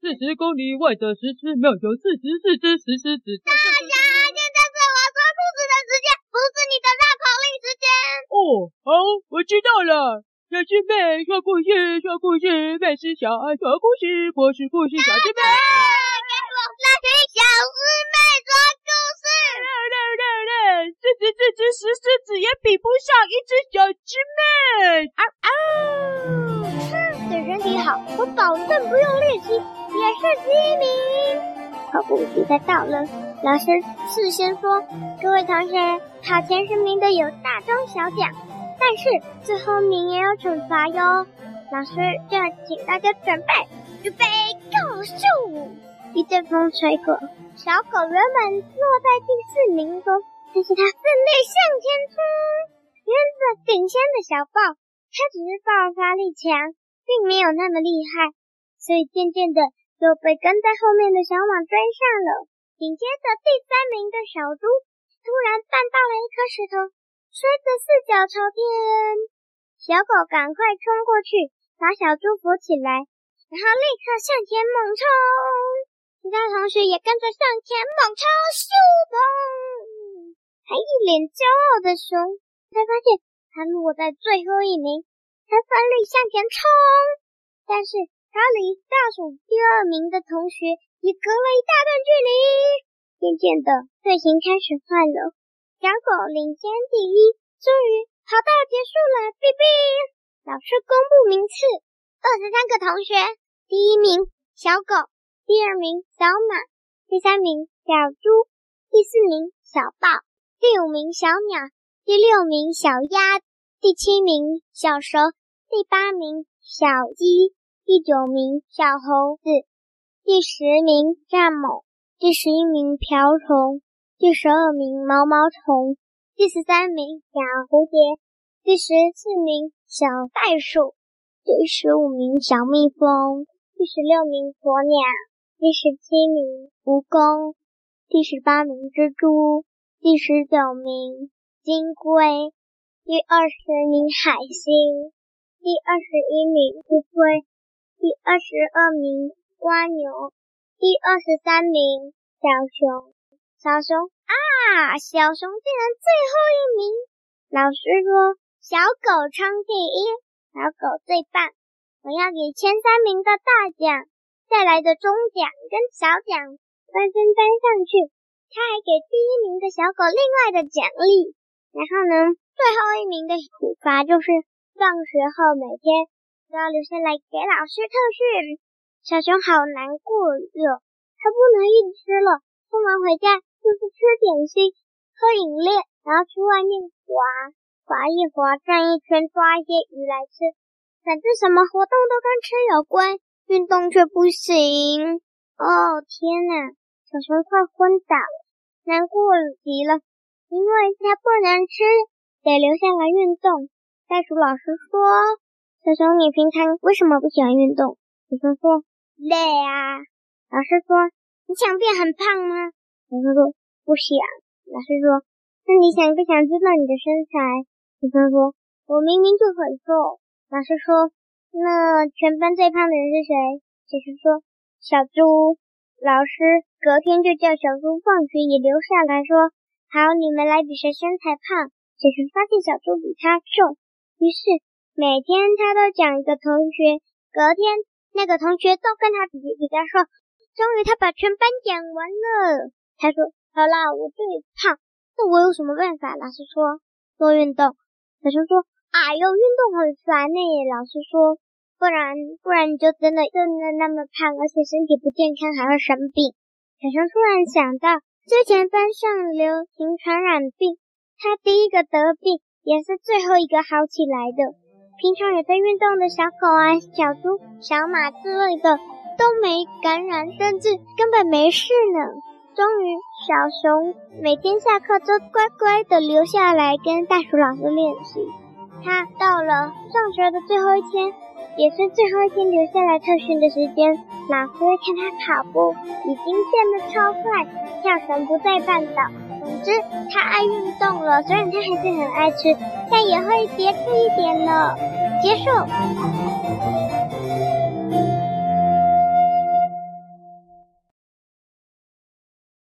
四十公里外的石狮庙有四十四只石狮子。大侠，现在是我说兔子的时间，不是你的绕口令时间。哦，好，我知道了。小师妹说故事，说故事，妹是小爱说故事，我是故事小师妹。给我那群小师妹说故事。六六六六，四十四只石狮子也比不上一只小师妹。啊啊！哼，对身体好，我保证不用练习也是第一名。跑步比赛到了，老师事先说，各位同学，考前十名的有大中小奖。但是最后一名也有惩罚哟，老师就要请大家准备，预备，Go！咻！一阵风吹过，小狗原本落在第四名中，但是它奋力向前冲，原本领先的小豹，它只是爆发力强，并没有那么厉害，所以渐渐的就被跟在后面的小马追上了。紧接着第三名的小猪突然绊到了一颗石头。摔得四脚朝天，小狗赶快冲过去把小猪扶起来，然后立刻向前猛冲。其他同学也跟着向前猛冲，咻砰！还一脸骄傲的熊，才发现他落在最后一名，才奋力向前冲。但是他离倒数第二名的同学也隔了一大段距离。渐渐的，队形开始换了。小狗领先第一，终于跑道结束了。哔哔，老师公布名次：二十三个同学，第一名小狗，第二名小马，第三名小猪，第四名小豹，第五名小鸟，第六名小鸭，第七名小蛇，第八名小鸡，第九名小猴子，第十名蚱蜢，第十一名瓢虫。第十二名毛毛虫，第十三名小蝴蝶，第十四名小袋鼠，第十五名小蜜蜂，第十六名鸵鸟，第十七名蜈蚣，第十八名蜘蛛，第十九名金龟，第二十名海星，第二十一名乌龟，第二十二名蜗牛，第二十三名小熊。小熊啊，小熊竟然最后一名！老师说小狗冲第一，小狗最棒！我要给前三名的大奖，再来的中奖跟小奖分分担上去。他还给第一名的小狗另外的奖励。然后呢，最后一名的处罚就是放学后每天都要留下来给老师特训。小熊好难过哟，它不能一直吃了，不能回家。就是吃点心、喝饮料，然后去外面滑，滑一滑，转一圈，抓一些鱼来吃。反正什么活动都跟吃有关，运动却不行。哦，天哪！小熊快昏倒了，难过极了，因为它不能吃，得留下来运动。袋鼠老师说：“小熊，你平常为什么不喜欢运动？”小熊说：“累啊。”老师说：“你想变很胖吗？”小熊说不想。老师说，那你想不想知道你的身材？小熊说，我明明就很瘦。老师说，那全班最胖的人是谁？小熊说，小猪。老师隔天就叫小猪放学也留下来说，好，你们来比谁身材胖。小熊发现小猪比他瘦，于是每天他都讲一个同学，隔天那个同学都跟他比比较瘦，终于他把全班讲完了。他说：“好啦，我最胖，那我有什么办法？”老师说：“多运动。”小熊说：“哎呦，运动很烦呢。”老师说：“不然，不然你就真的真的那么胖，而且身体不健康，还会生病。”小熊突然想到，之前班上流行传染病，他第一个得病，也是最后一个好起来的。平常有在运动的小狗啊、小猪、小马之类的都没感染，甚至根本没事呢。终于，小熊每天下课都乖乖的留下来跟袋鼠老师练习。他到了上学的最后一天，也是最后一天留下来特训的时间。老师看他跑步已经变得超快，跳绳不再绊倒。总之，他爱运动了，虽然他还是很爱吃，但也会节制一点了。结束。